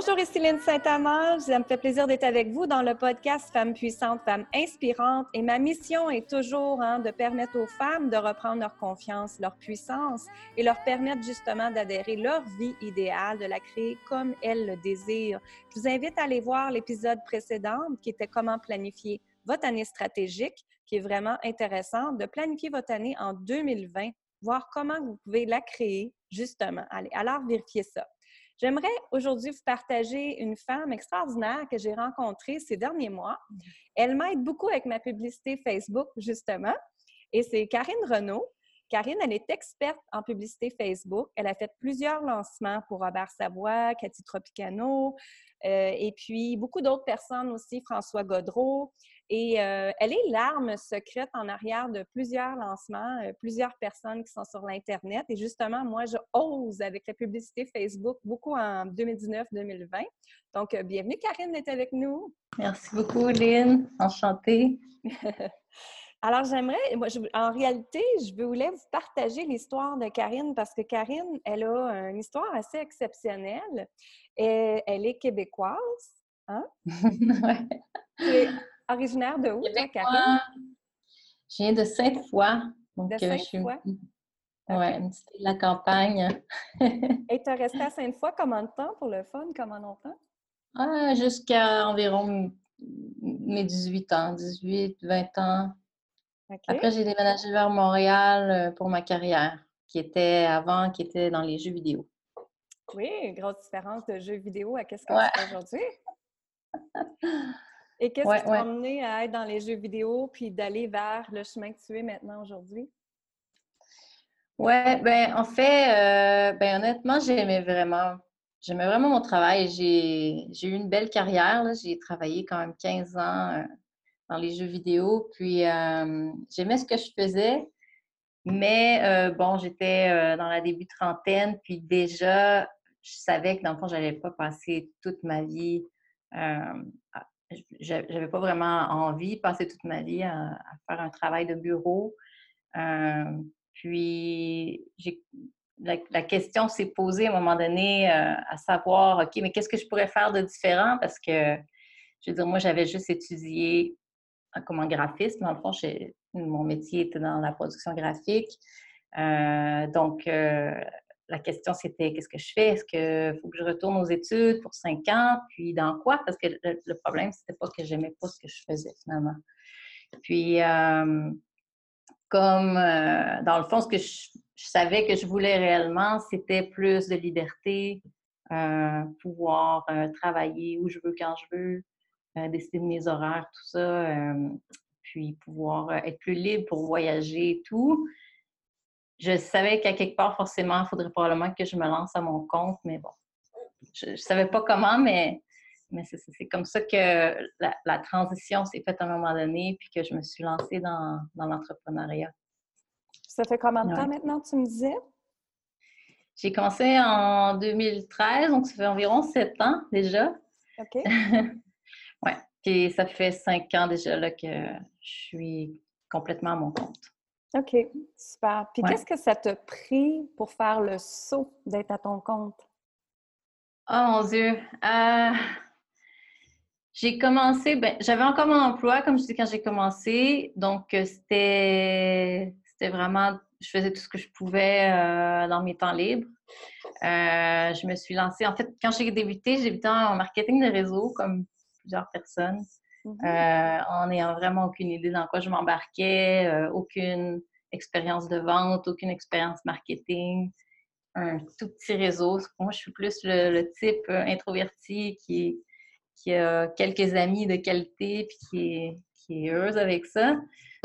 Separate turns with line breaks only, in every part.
Bonjour, ici Saint-Amand. Ça me fait plaisir d'être avec vous dans le podcast Femmes puissantes, Femmes inspirantes. Et ma mission est toujours hein, de permettre aux femmes de reprendre leur confiance, leur puissance et leur permettre justement d'adhérer leur vie idéale, de la créer comme elles le désirent. Je vous invite à aller voir l'épisode précédent qui était comment planifier votre année stratégique, qui est vraiment intéressant, de planifier votre année en 2020, voir comment vous pouvez la créer justement. Allez, alors vérifier ça. J'aimerais aujourd'hui vous partager une femme extraordinaire que j'ai rencontrée ces derniers mois. Elle m'aide beaucoup avec ma publicité Facebook, justement, et c'est Karine Renaud. Karine, elle est experte en publicité Facebook. Elle a fait plusieurs lancements pour Robert Savoie, Cathy Tropicano, euh, et puis beaucoup d'autres personnes aussi, François Godreau. Et euh, elle est l'arme secrète en arrière de plusieurs lancements, euh, plusieurs personnes qui sont sur l'Internet. Et justement, moi, je ose avec la publicité Facebook beaucoup en 2019-2020. Donc, bienvenue, Karine, d'être avec nous.
Merci beaucoup, Lynn. Enchantée.
Alors, j'aimerais, moi, en réalité, je voulais vous partager l'histoire de Karine parce que Karine, elle a une histoire assez exceptionnelle. Et elle est québécoise. Hein? Es originaire de où, toi, Karine?
Je viens de Sainte-Foy. de euh, Sainte-Foy? Oui, une petite de la campagne.
Et tu as resté à Sainte-Foy combien de temps pour le fun? Comment longtemps?
Ah, Jusqu'à environ mes 18 ans, 18, 20 ans. Après, j'ai déménagé vers Montréal euh, pour ma carrière, qui était avant, qui était dans les jeux vidéo.
Oui, grosse différence de jeux vidéo à qu'est-ce que tu fais aujourd'hui. Et qu'est-ce qui t'a amené à être dans les jeux vidéo puis d'aller vers le chemin que tu es maintenant aujourd'hui?
Oui, ben en fait, euh, ben honnêtement, j'aimais vraiment, j'aimais vraiment mon travail. J'ai eu une belle carrière. J'ai travaillé quand même 15 ans euh, dans les jeux vidéo. Puis euh, j'aimais ce que je faisais, mais euh, bon, j'étais euh, dans la début trentaine, puis déjà, je savais que dans le fond, j'allais pas passer toute ma vie. J'avais pas vraiment envie de passer toute ma vie à, faire un travail de bureau. puis la, question s'est posée à un moment donné à savoir, OK, mais qu'est-ce que je pourrais faire de différent? Parce que, je veux dire, moi, j'avais juste étudié comme en graphisme. Dans le fond, mon métier était dans la production graphique. Euh, donc, euh, la question, c'était qu'est-ce que je fais? Est-ce qu'il faut que je retourne aux études pour cinq ans? Puis dans quoi? Parce que le, problème, c'était pas que j'aimais pas ce que je faisais finalement. Puis, euh, comme dans le fond, ce que je, savais que je voulais réellement, c'était plus de liberté, pouvoir travailler où je veux, quand je veux, décider de mes horaires, tout ça, euh, puis pouvoir euh, être plus libre pour voyager et tout. Je savais qu'à quelque part, forcément, il faudrait probablement que je me lance à mon compte, mais bon, je ne savais pas comment, mais, mais c'est comme ça que la, transition s'est faite à un moment donné, puis que je me suis lancée dans, dans l'entrepreneuriat.
Ça fait combien de temps maintenant, tu me disais?
J'ai commencé en 2013, donc ça fait environ sept ans déjà. OK. Oui. Puis ça fait cinq ans déjà là, que je suis complètement à mon compte.
OK, super. Puis qu'est-ce que ça t'a pris pour faire le saut d'être à ton compte?
Oh mon Dieu! Euh, j'ai commencé, ben, j'avais encore mon emploi, comme je dis, quand j'ai commencé. Donc, euh, c'était, c'était vraiment, je faisais tout ce que je pouvais euh, dans mes temps libres. je me suis lancée, en fait, quand j'ai débuté, j'ai débuté en marketing de réseau, comme plusieurs personnes euh, en n'ayant vraiment aucune idée dans quoi je m'embarquais, euh, aucune expérience de vente, aucune expérience marketing, un tout petit réseau. Moi, je suis plus le, type euh, introverti qui, qui a quelques amis de qualité puis qui est, qui est heureuse avec ça.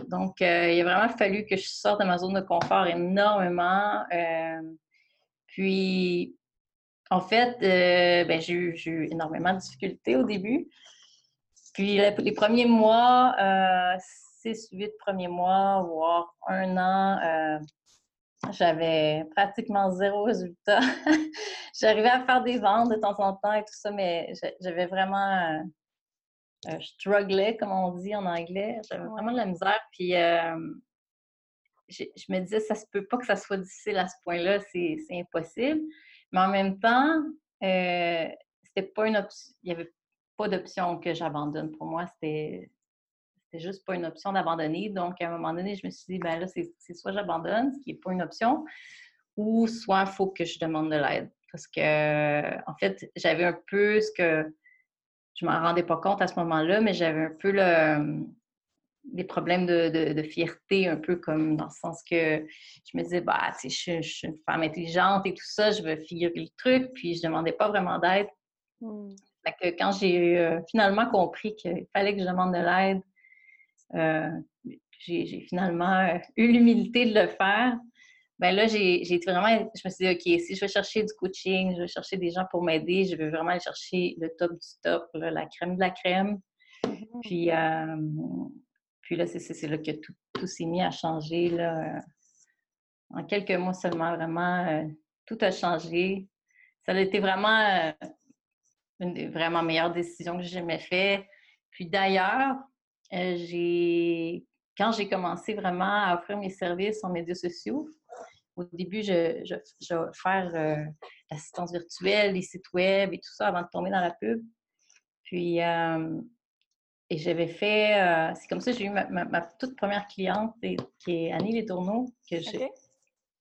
Donc, il a vraiment fallu que je sorte de ma zone de confort énormément. puis, en fait, ben, j'ai eu, énormément de difficultés au début. Puis les premiers mois, euh, six, huit premiers mois, voire un an, euh, j'avais pratiquement zéro résultat. J'arrivais à faire des ventes de temps en temps et tout ça, mais j'avais vraiment. Euh, je strugglais, comme on dit en anglais. J'avais vraiment de la misère. Puis je, me disais, ça se peut pas que ça soit difficile à ce point-là, c'est impossible. Mais en même temps, c'était pas une option. Il n'y avait pas d'option que j'abandonne. Pour moi, c'était juste pas une option d'abandonner. Donc, à un moment donné, je me suis dit, ben là, c'est soit j'abandonne, ce qui n'est pas une option, ou soit il faut que je demande de l'aide. Parce que, en fait, j'avais un peu ce que je m'en rendais pas compte à ce moment-là, mais j'avais un peu des problèmes de, fierté, un peu comme dans le sens que je me disais, bah, je, je, suis une femme intelligente et tout ça, je veux figurer le truc, puis je demandais pas vraiment d'aide. Que quand j'ai euh, finalement compris qu'il fallait que je demande de l'aide, euh, j'ai finalement euh, eu l'humilité de le faire. Ben là, j'ai vraiment, je me suis dit, OK, si je veux chercher du coaching, je veux chercher des gens pour m'aider, je veux vraiment aller chercher le top du top, la crème de la crème. Mm-hmm. Puis, euh, puis là, c'est là que tout, tout s'est mis à changer. Là. En quelques mois seulement, vraiment, tout a changé. Ça a été vraiment une des vraiment meilleures décisions que j'ai jamais faites. Puis d'ailleurs, euh, j'ai, quand j'ai commencé vraiment à offrir mes services en médias sociaux, au début, je, je, faire euh, l'assistance virtuelle, les sites web et tout ça avant de tomber dans la pub. Puis, euh, et j'avais fait, c'est comme ça que j'ai eu ma, toute première cliente, qui est Annie Les Tourneaux, que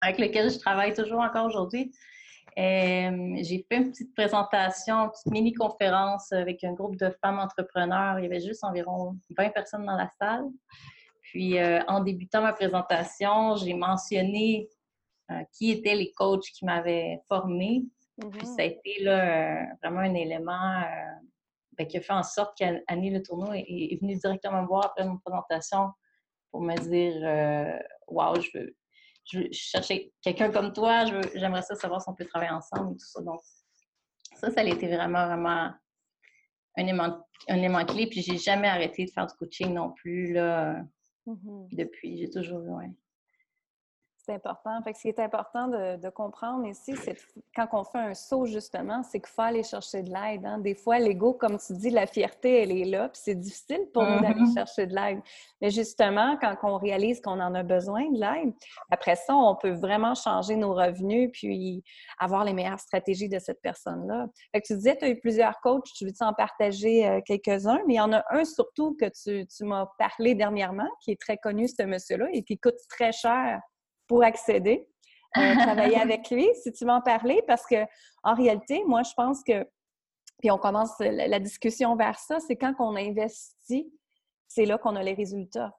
avec laquelle je travaille toujours encore aujourd'hui. Euh, j'ai fait une petite présentation, une petite mini-conférence avec un groupe de femmes entrepreneurs. Il y avait juste environ 20 personnes dans la salle. Puis, euh, en débutant ma présentation, j'ai mentionné euh, qui étaient les coachs qui m'avaient formée. Puis, mm-hmm. ça a été là, vraiment un élément ben, qui a fait en sorte qu'Annie Le Tourneau est, est, venue directement me voir après mon présentation pour me dire Waouh, je veux, je, cherchais quelqu'un comme toi, j'aimerais ça savoir si on peut travailler ensemble et tout ça. Donc, ça, ça a été vraiment, vraiment un élément, un élément clé. Puis, j'ai jamais arrêté de faire du coaching non plus. Là. Mm-hmm. depuis, j'ai toujours, ouais.
C'est important. Fait que ce qui est important de, comprendre ici, c'est quand on fait un saut, justement, c'est qu'il faut aller chercher de l'aide. Hein. Des fois, l'ego, comme tu dis, la fierté, elle est là, puis c'est difficile pour nous d'aller mm-hmm. chercher de l'aide. Mais justement, quand on réalise qu'on en a besoin de l'aide, après ça, on peut vraiment changer nos revenus, puis avoir les meilleures stratégies de cette personne-là. Fait que tu disais, tu as eu plusieurs coachs, tu veux en partager euh, quelques-uns, mais il y en a un surtout que tu, tu m'as parlé dernièrement, qui est très connu, ce monsieur-là, et qui coûte très cher pour accéder, euh, travailler avec lui, si tu m'en parlais, parce que en réalité, moi, je pense que, puis on commence la, discussion vers ça, c'est quand on investit, c'est là qu'on a les résultats.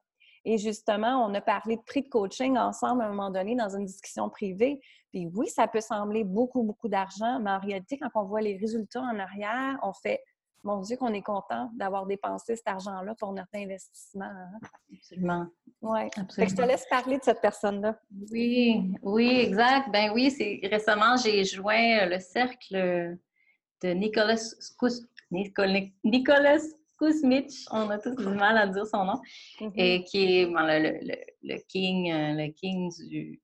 Et justement, on a parlé de prix de coaching ensemble à un moment donné dans une discussion privée. Puis oui, ça peut sembler beaucoup, beaucoup d'argent, mais en réalité, quand on voit les résultats en arrière, on fait mon Dieu, qu'on est content d'avoir dépensé cet argent-là pour notre investissement. Hein.
Absolument.
Oui. Je te laisse parler de cette personne-là.
Oui, oui, exact. Ben oui, c'est récemment, j'ai joint le cercle de Nicolas Kous... Nicolas Kuzmich, on a tous du mal à dire son nom, mm-hmm. et qui est le, king, euh, le king du,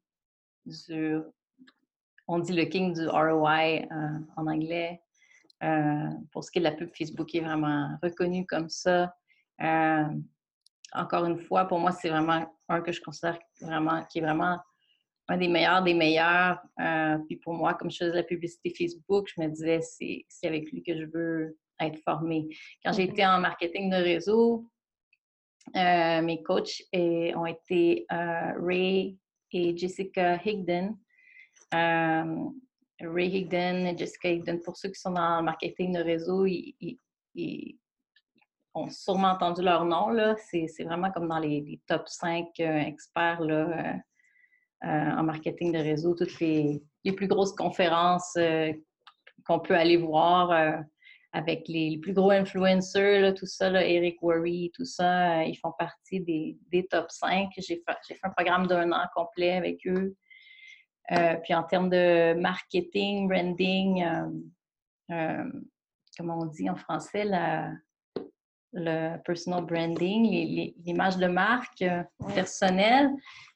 on dit le king du ROI euh, en anglais. Euh, pour ce qui est de la pub Facebook, est vraiment reconnu comme ça. Euh, encore une fois, pour moi, c'est vraiment un que je considère vraiment, qui est vraiment un des meilleurs des meilleurs. Euh, puis pour moi, comme je faisais la publicité Facebook, je me disais, c'est avec lui que je veux être formée. Quand j'ai été en marketing de réseau, mes coachs ont été Ray et Jessica Higdon. Ray Higdon Jessica Higdon, pour ceux qui sont dans le marketing de réseau, ils, ont sûrement entendu leur nom. C'est vraiment comme dans les, top 5 euh, experts euh, euh, en marketing de réseau. Toutes les, plus grosses conférences qu'on peut aller voir avec les, plus gros influencers, tout ça, Eric Worry, tout ça, ils font partie des, top 5. J'ai fait, un programme d'un an complet avec eux. Euh, puis en termes de marketing, branding, euh, euh, comment on dit en français, le personal branding, l'image de marque personnelle,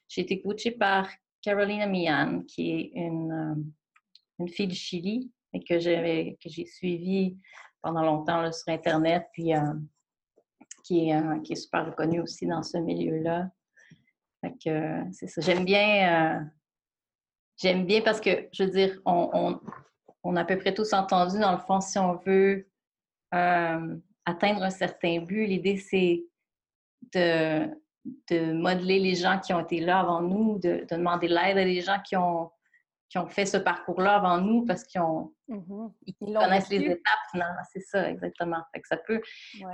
j'ai été coachée par Carolina Mian, qui est une, une fille du Chili et que j'ai suivie pendant longtemps sur Internet, puis qui, est, qui est super reconnue aussi dans ce milieu-là. c'est ça. J'aime bien J'aime bien parce que, je veux dire, on, on a à peu près tous entendu, dans le fond, si on veut euh, atteindre un certain but, l'idée, c'est de, de modeler les gens qui ont été là avant nous, de, demander l'aide à des gens qui ont, qui ont fait ce parcours-là avant nous parce qu'ils ont mm-hmm. ils connaissent les étapes finalement. C'est ça, exactement. Fait que ça peut.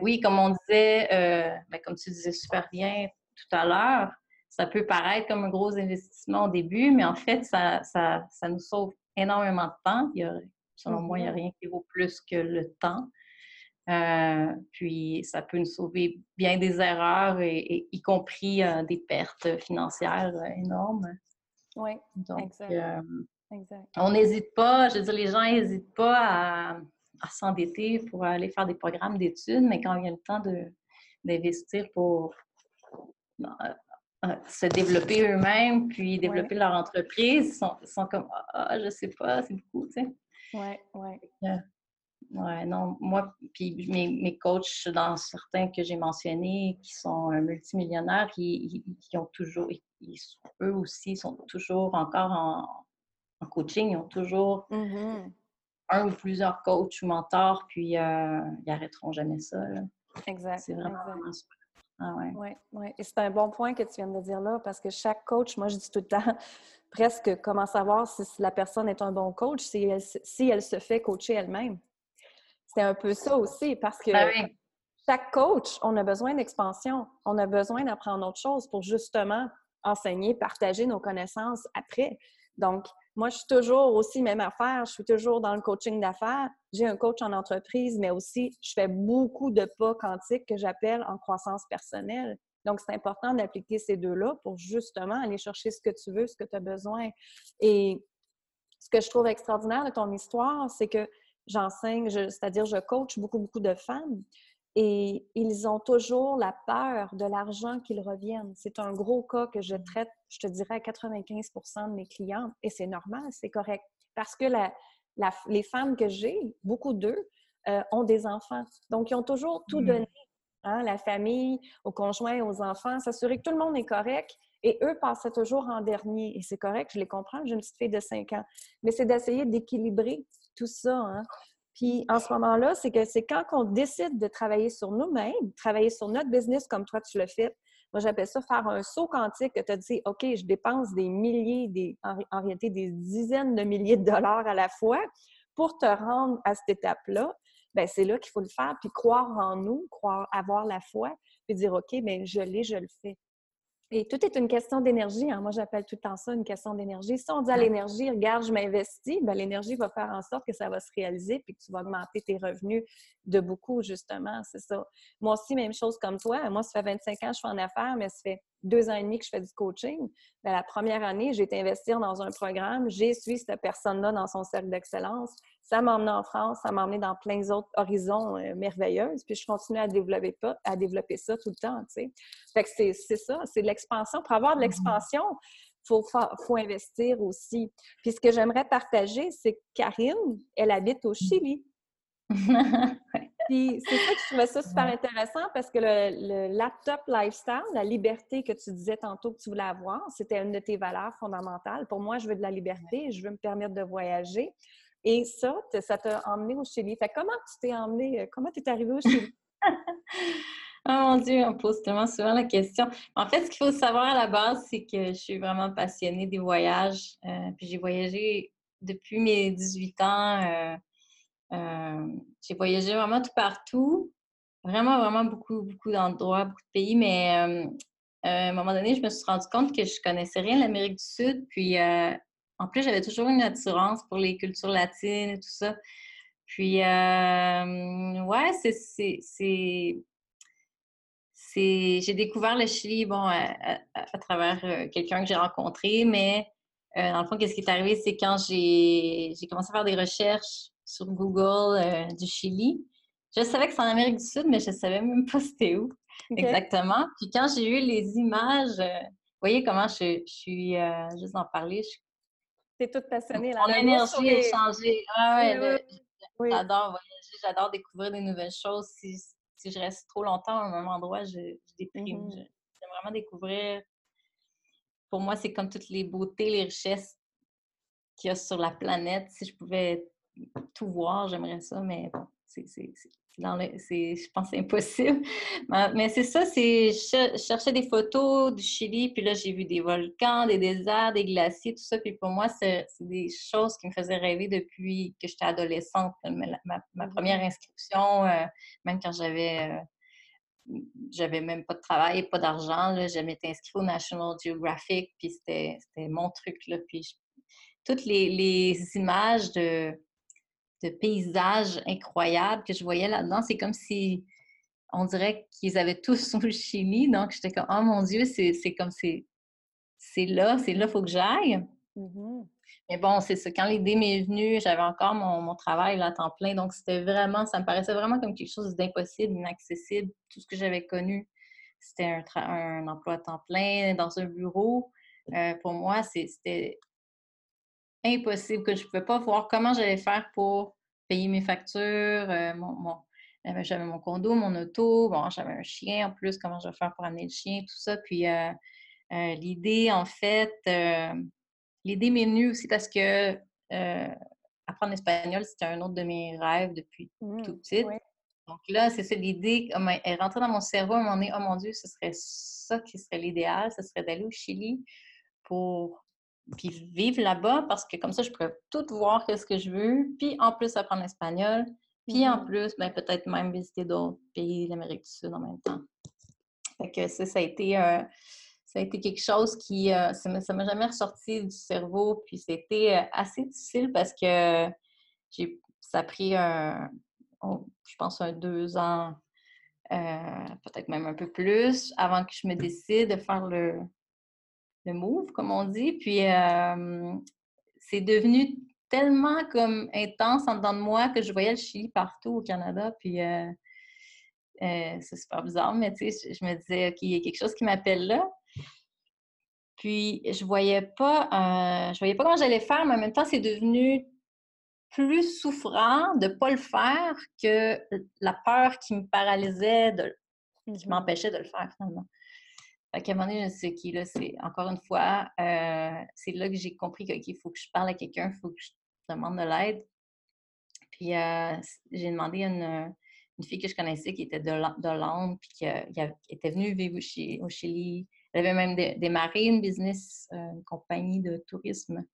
Oui, comme on disait, euh, ben, comme tu disais super bien tout à l'heure, ça peut paraître comme un gros investissement au début, mais en fait, ça, ça, ça nous sauve énormément de temps. Il y a, selon moi, il n'y a mm-hmm. rien qui vaut plus que le temps. Euh, puis ça peut nous sauver bien des erreurs, et, y compris euh, des pertes financières euh, énormes.
Oui, exact. exact.
On n'hésite pas, je veux dire, les gens n'hésitent pas à, à s'endetter pour aller faire des programmes d'études, mais quand il y a le temps d'investir pour se développer eux-mêmes, puis développer leur entreprise, ils sont, sont comme Ah, je sais pas, c'est beaucoup, tu sais.
Oui, oui.
Ouais, non, moi, puis mes, mes coachs, dans certains que j'ai mentionnés, qui sont multimillionnaires, ils, ont toujours, eux aussi, sont toujours encore en, coaching, ils ont toujours
mm-hmm.
un ou plusieurs coachs ou mentors, puis euh, ils n'arrêteront jamais ça.
Exact.
C'est vraiment,
Ah ouais. Ouais. Et c'est un bon point que tu viens de dire là, parce que chaque coach, moi, je dis tout le temps, presque comment savoir si la personne est un bon coach, si si elle se fait coacher elle-même? C'est un peu ça aussi parce que
ben
chaque coach, on a besoin d'expansion. On a besoin d'apprendre autre chose pour justement enseigner, partager nos connaissances après. Donc, moi, je suis toujours aussi même affaire. Je suis toujours dans le coaching d'affaires. J'ai un coach en entreprise, mais aussi, je fais beaucoup de pas quantiques que j'appelle en croissance personnelle. Donc, c'est important d'appliquer ces deux-là pour justement aller chercher ce que tu veux, ce que tu as besoin. Et ce que je trouve extraordinaire de ton histoire, c'est que j'enseigne, c'est-à-dire je coach beaucoup, beaucoup de femmes et ils ont toujours la peur de l'argent qu'ils reviennent. C'est un gros cas que je mmh. traite, je te dirais, à 95% de mes clientes et c'est normal, c'est correct. Parce que la, les femmes que j'ai, beaucoup d'eux, euh, ont des enfants. Donc, ils ont toujours tout mmh. donné. Hein, la famille, aux conjoints, aux enfants, s'assurer que tout le monde est correct. Et eux passaient toujours en dernier. Et c'est correct, je les comprends, j'ai une petite fille de 5 ans. Mais c'est d'essayer d'équilibrer tout ça. Hein. Puis en ce moment-là, c'est que c'est quand on décide de travailler sur nous-mêmes, travailler sur notre business comme toi tu le fais. Moi, j'appelle ça faire un saut quantique que tu as dit, OK, je dépense des milliers, des, en, réalité des dizaines de milliers de dollars à la fois pour te rendre à cette étape-là. Bien, c'est là qu'il faut le faire, puis croire en nous, croire, avoir la foi, puis dire, OK, bien, je l'ai, je le fais. Et tout est une question d'énergie. Hein. Moi, j'appelle tout le temps ça une question d'énergie. Si on dit à l'énergie, regarde, je m'investis, ben, l'énergie va faire en sorte que ça va se réaliser puis que tu vas augmenter tes revenus de beaucoup, justement. C'est ça. Moi aussi, même chose comme toi. Moi, ça fait 25 ans que je suis en affaires, mais ça fait deux ans et demi que je fais du coaching. Ben, la première année, j'ai été investir dans un programme. J'ai suivi cette personne-là dans son cercle d'excellence. Ça m'a emmené en France, ça m'a emmené dans plein d'autres horizons euh, merveilleux. Puis je continue à développer, pas, à développer ça tout le temps, tu sais. Fait que c'est ça, c'est de l'expansion. Pour avoir de mm-hmm. l'expansion, il faut, faut, investir aussi. Puis ce que j'aimerais partager, c'est que Karine, elle habite au Chili. Puis c'est ça que je trouvais ça super intéressant parce que le, le, laptop lifestyle, la liberté que tu disais tantôt que tu voulais avoir, c'était une de tes valeurs fondamentales. Pour moi, je veux de la liberté, je veux me permettre de voyager. Et ça, ça t'a emmené au Chili. Comment tu t'es emmené, euh, comment tu es arrivé au Chili?
oh mon Dieu, on pose tellement souvent la question. En fait, ce qu'il faut savoir à la base, c'est que je suis vraiment passionnée des voyages. Euh, puis j'ai voyagé depuis mes 18 ans. Euh, j'ai voyagé vraiment tout partout. Vraiment, vraiment beaucoup, beaucoup d'endroits, beaucoup de pays. Mais à un moment donné, je me suis rendu compte que je connaissais rien de l'Amérique du Sud. Puis en plus, j'avais toujours une attirance pour les cultures latines et tout ça. Puis, euh, ouais, c'est. J'ai découvert le Chili, bon, à, travers euh, quelqu'un que j'ai rencontré, mais euh, dans le fond, qu'est-ce qui est arrivé, c'est quand j'ai commencé à faire des recherches sur Google du Chili. Je savais que c'est en Amérique du Sud, mais je ne savais même pas c'était où exactement. Puis quand j'ai eu les images, vous voyez comment je, suis, juste en parler, je
T'es toute passionnée.
Mon énergie est changée. Ah j'adore voyager, j'adore découvrir des nouvelles choses. Si, si, je reste trop longtemps à un même endroit, je, je déprime. Mm-hmm. J'aime vraiment découvrir. Pour moi, c'est comme toutes les beautés, les richesses qu'il y a sur la planète. Si je pouvais tout voir, j'aimerais ça, mais bon, c'est, dans le, je pense que c'est impossible. Mais c'est ça, c'est, je cherchais des photos du Chili, puis là, j'ai vu des volcans, des déserts, des glaciers, tout ça. Puis pour moi, c'est, des choses qui me faisaient rêver depuis que j'étais adolescente. Ma, mmh première inscription, euh, même quand j'avais... Euh, j'avais même pas de travail, pas d'argent. J'avais m'étais inscrite au National Geographic, puis c'était, mon truc. Là, puis toutes les, les images de, de paysages incroyables que je voyais là-dedans. C'est comme si on dirait qu'ils avaient tous le Chili. Donc, j'étais comme, oh mon Dieu, c'est comme c'est c'est là, c'est là, il faut que j'aille. Mmh Mais bon, c'est ça. Quand l'idée m'est venue, j'avais encore mon, travail là, à temps plein. Donc, c'était vraiment, ça me paraissait vraiment comme quelque chose d'impossible, inaccessible. Tout ce que j'avais connu, c'était un, un, emploi à temps plein dans un bureau. Euh, pour moi, c'était impossible, que je ne pouvais pas voir comment j'allais faire pour payer mes factures. Euh, mon, euh, j'avais mon condo, mon auto, bon, j'avais un chien en plus, comment je vais faire pour amener le chien, tout ça. Puis euh, l'idée, en fait, l'idée m'est venue aussi parce que apprendre l'espagnol, c'était un autre de mes rêves depuis mmh, tout petit. Donc là, c'est ça, l'idée est rentrée dans mon cerveau à un moment donné, oh mon Dieu, ce serait ça qui serait l'idéal, ce serait d'aller au Chili pour puis vivre là-bas parce que comme ça, je pourrais tout voir ce que je veux, puis en plus apprendre l'espagnol, puis en mm-hmm. plus, ben, peut-être même visiter d'autres pays d'Amérique du Sud en même temps. Fait que ça, ça a été, euh, ça a été quelque chose qui, euh, ça ne m'a jamais ressorti du cerveau, puis c'était euh, assez difficile parce que j'ai, ça a pris, un, je pense, un deux ans, peut-être même un peu plus, avant que je me décide de faire le, le move, comme on dit. Puis c'est devenu tellement comme intense en dedans de moi que je voyais le Chili partout au Canada. Puis euh, euh, c'est super bizarre, mais tu sais, je, me disais, OK, il y a quelque chose qui m'appelle là. Puis je voyais pas, euh, je voyais pas comment j'allais faire, mais en même temps, c'est devenu plus souffrant de ne pas le faire que la peur qui me paralysait, de, qui mmh m'empêchait de le faire finalement. Fait qu'à un moment donné, sais qui, là, c'est encore une fois, euh, c'est là que j'ai compris qu'il faut que je parle à quelqu'un, il faut que je demande de l'aide. Puis euh, j'ai demandé à une, fille que je connaissais qui était d'Hollande, puis qui, était venue vivre au Chili. Elle avait même démarré une business, euh, une compagnie de tourisme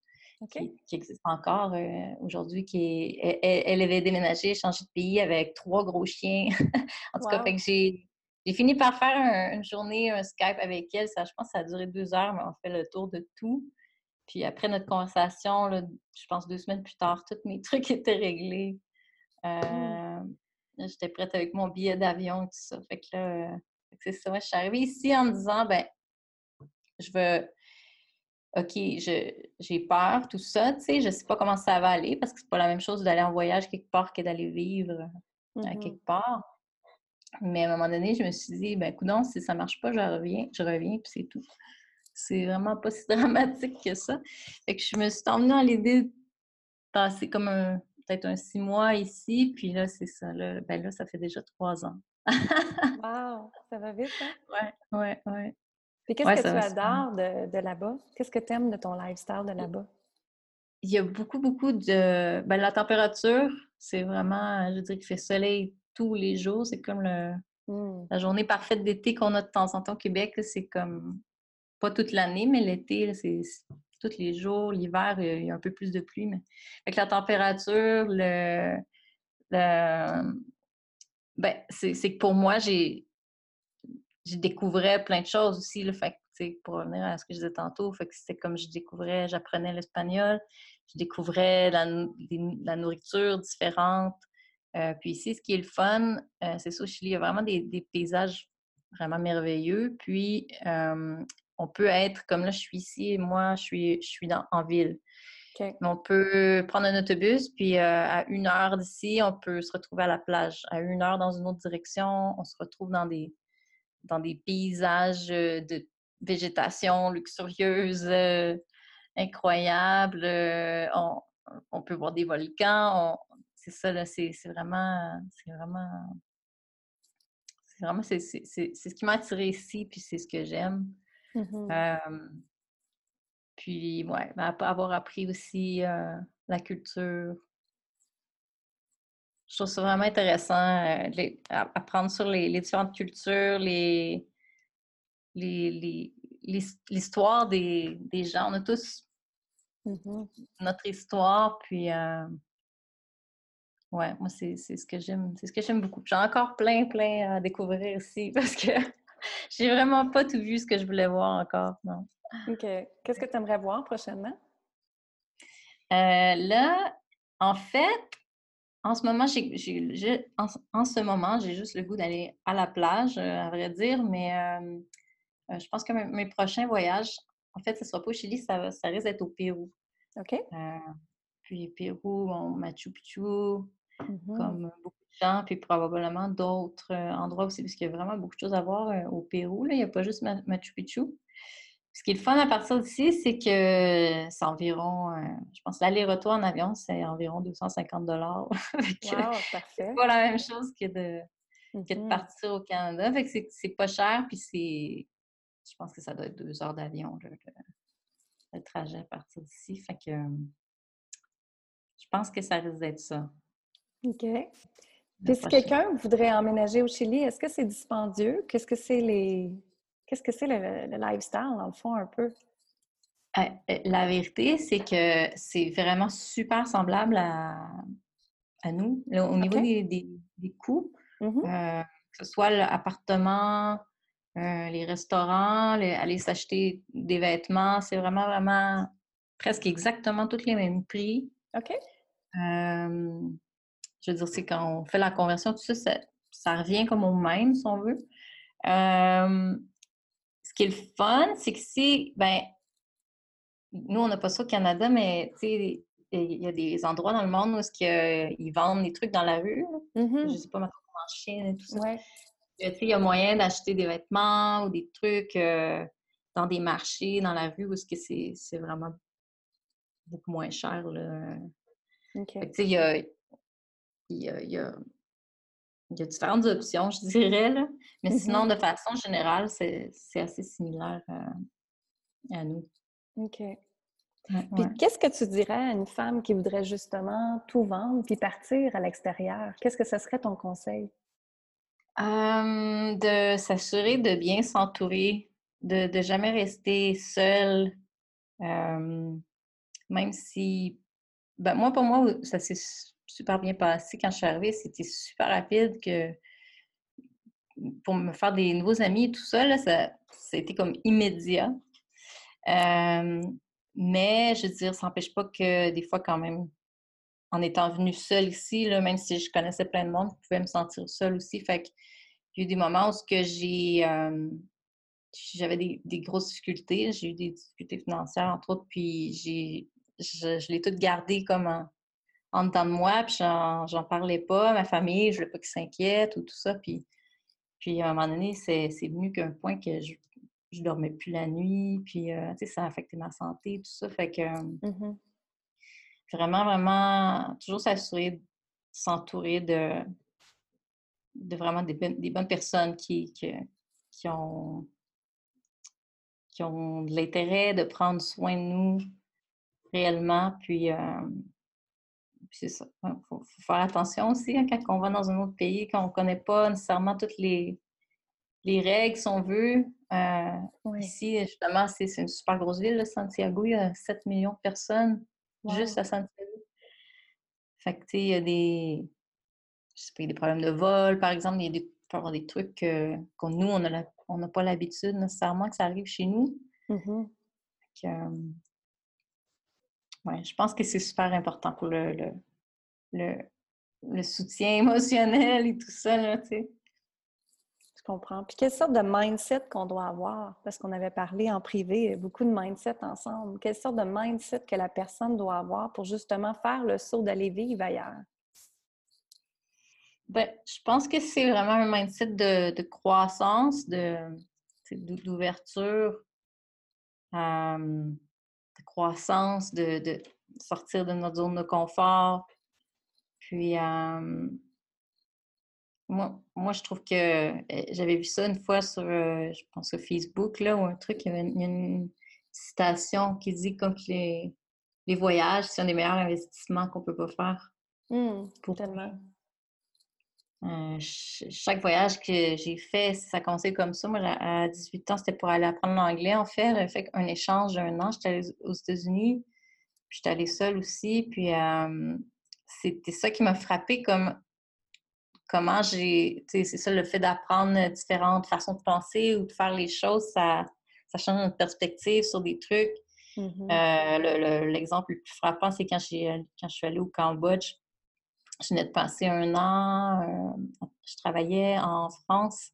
qui, existe encore aujourd'hui. Qui elle, avait déménagé, changé de pays avec trois gros chiens. en tout cas, fait que j'ai j'ai fini par faire une journée, un Skype avec elle. Ça, je pense que ça a duré deux heures, mais on fait le tour de tout. Puis après notre conversation, je pense deux semaines plus tard, tous mes trucs étaient réglés. Euh, j'étais prête avec mon billet d'avion et tout ça. Fait que là, euh, c'est ça. Je suis arrivée ici en me disant, ben, je veux. OK, j'ai peur, tout ça, tu sais, je sais pas comment ça va aller parce que c'est pas la même chose d'aller en voyage quelque part que d'aller vivre à mmh quelque part. Mais à un moment donné, je me suis dit, ben non, si ça marche pas, je reviens, je reviens, puis c'est tout. C'est vraiment pas si dramatique que ça. Fait que je me suis emmenée dans l'idée de passer comme peut-être un six mois ici, puis là, c'est ça. Là, ben là, ça fait déjà trois ans.
wow! Ça va vite, hein?
Ouais, ouais, ouais.
Puis qu'est-ce que tu adores de, de là-bas? Qu'est-ce que tu aimes de ton lifestyle de là-bas?
Il y a beaucoup, beaucoup de... Ben, la température, c'est vraiment, je dirais qu'il fait soleil tous les jours. C'est comme le, mmh. la journée parfaite d'été qu'on a de temps en temps au Québec. C'est comme pas toute l'année, mais l'été, c'est tous les jours. L'hiver, il y a un peu plus de pluie. Mais... Avec la température, le, ben, c'est que pour moi, j'ai découvrais plein de choses aussi. Le fait pour revenir à ce que je disais tantôt, fait que c'était comme je découvrais, j'apprenais l'espagnol, je découvrais la, la, nourriture différente, euh, puis ici, ce qui est le fun, euh, c'est ça, au Chili, il y a vraiment des, paysages vraiment merveilleux. Puis, on peut être, comme là, je suis ici, et moi, je suis, je suis dans, en ville. On peut prendre un autobus, puis euh, à une heure d'ici, on peut se retrouver à la plage. À une heure dans une autre direction, on se retrouve dans des, dans des paysages de végétation luxurieuse, incroyable. On, on, peut voir des volcans, c'est ça, là, c'est vraiment, c'est vraiment, c'est vraiment, c'est ce qui m'a attiré ici, puis c'est ce que j'aime. Mmh puis, ouais, ben, avoir appris aussi la culture, je trouve ça vraiment intéressant euh, apprendre sur les, différentes cultures, les, l'histoire des, gens. On a tous mm-hmm. notre histoire, puis euh, ouais, moi c'est ce que j'aime, c'est ce que j'aime beaucoup. J'ai encore plein, plein à découvrir ici parce que j'ai vraiment pas tout vu ce que je voulais voir encore, non.
OK. Qu'est-ce que tu aimerais voir prochainement?
Euh, là, en fait, en ce moment, j'ai, en, ce moment, j'ai juste le goût d'aller à la plage, euh, à vrai dire, mais euh, je pense que mes, prochains voyages, en fait, ce ne sera pas au Chili, ça, ça risque d'être au Pérou.
OK.
puis Pérou, Machu Picchu, mmh comme beaucoup de gens, puis probablement d'autres endroits aussi, parce qu'il y a vraiment beaucoup de choses à voir au Pérou. Il n'y a pas juste Machu Picchu. Ce qui est le fun à partir d'ici, c'est que c'est environ, euh, je pense, l'aller-retour en avion, c'est environ 250 dollars.
wow.
C'est pas la même chose que de, de mm-hmm. partir au Canada. Fait que c'est pas cher, puis c'est, je pense que ça doit être deux heures d'avion, le, trajet à partir d'ici. Fait que je pense que ça risque d'être ça.
OK. Puis si quelqu'un voudrait emménager au Chili, est-ce que c'est dispendieux? Qu'est-ce que c'est les Qu'est-ce que c'est le, lifestyle, dans le fond, un peu?
Euh, euh, la vérité, c'est que c'est vraiment super semblable à, à nous, au niveau des, des, coûts. Mmh euh, que ce soit l'appartement, les restaurants, aller s'acheter des vêtements, c'est vraiment, vraiment presque exactement tous les mêmes prix.
OK.
Je veux dire, c'est quand on fait la conversion, tout ça, ça, ça, revient comme au même, si on veut qui est le fun, c'est que si, ben, nous, on n'a pas ça au Canada, mais tu sais, il y a des endroits dans le monde où ils vendent des trucs dans la rue. Je ne Je sais pas, maintenant, en Chine et tout ça. Il y a moyen d'acheter des vêtements ou des trucs euh, dans des marchés, dans la rue, où c'est vraiment beaucoup moins cher. Là. Il y a, il y a il y a différentes options, je dirais, là. mais mmh sinon, de façon générale, c'est assez similaire à nous.
OK. Puis qu'est-ce que tu dirais à une femme qui voudrait justement tout vendre puis partir à l'extérieur? Qu'est-ce que ce serait ton conseil?
de s'assurer de bien s'entourer, de, de jamais rester seule, même si, ben moi, pour moi, ça s'est super bien passé. Quand je suis arrivée, c'était super rapide que pour me faire des nouveaux amis et tout ça, ça, a été comme immédiat. mais je veux dire, ça n'empêche pas que des fois, quand même, en étant venue seule ici, là, même si je connaissais plein de monde, je pouvais me sentir seule aussi. Fait qu'il y a eu des moments où j'ai j'avais des, grosses difficultés. J'ai eu des difficultés financières, entre autres, puis j'ai je, je l'ai tout gardé comme en, en dedans de moi, puis j'en parlais pas ma famille, je voulais pas qu'ils s'inquiètent ou tout ça. Puis, puis à un moment donné, c'est venu qu'un point que je, je dormais plus la nuit, puis euh, tu sais, ça a affecté ma santé, tout ça. Fait que mmh vraiment, vraiment, toujours s'assurer s'entourer de, de vraiment des, des bonnes personnes qui, qui, qui ont qui ont de l'intérêt de prendre soin de nous réellement, puis c'est ça. Il faut, faire attention aussi hein, quand on va dans un autre pays, quand on ne connaît pas nécessairement toutes les, les règles, si on veut. Euh, ici, justement, c'est une super grosse ville, Santiago. Il y a 7 millions de personnes juste à Santiago. Fait que, tu sais, il y a des, je sais pas, des problèmes de vol, par exemple. Il y a des, peut avoir des trucs que, nous, on n'a pas l'habitude nécessairement que ça arrive chez nous.
Mmh
oui, je pense que c'est super important pour le, le, soutien émotionnel et tout ça, là, tu sais.
Je comprends. Puis quelle sorte de mindset qu'on doit avoir? Parce qu'on avait parlé en privé, beaucoup de mindset ensemble. Quelle sorte de mindset que la personne doit avoir pour justement faire le saut d'aller vivre ailleurs?
Bien, je pense que c'est vraiment un mindset de, croissance, de, d'ouverture croissance, de, sortir de notre zone de confort. Puis, moi, moi, je trouve que j'avais vu ça une fois sur, je pense, sur Facebook, là, ou un truc, il y, avait une, une citation qui dit comme que les, les voyages, c'est un des meilleurs investissements qu'on peut pas faire.
Mmh, pour tellement.
Euh, chaque voyage que j'ai fait, ça commençait comme ça. Moi, à 18 ans, c'était pour aller apprendre l'anglais, en fait. J'ai fait un échange d'un an. J'étais allée aux États-Unis, puis j'étais allée seule aussi. Puis c'était ça qui m'a frappé comme comment j'ai. C'est ça, le fait d'apprendre différentes façons de penser ou de faire les choses, ça, ça change notre perspective sur des trucs. Euh, l'exemple le, plus frappant, c'est quand, quand je suis allée au Cambodge. Je venais de passer un an, euh, je travaillais en France.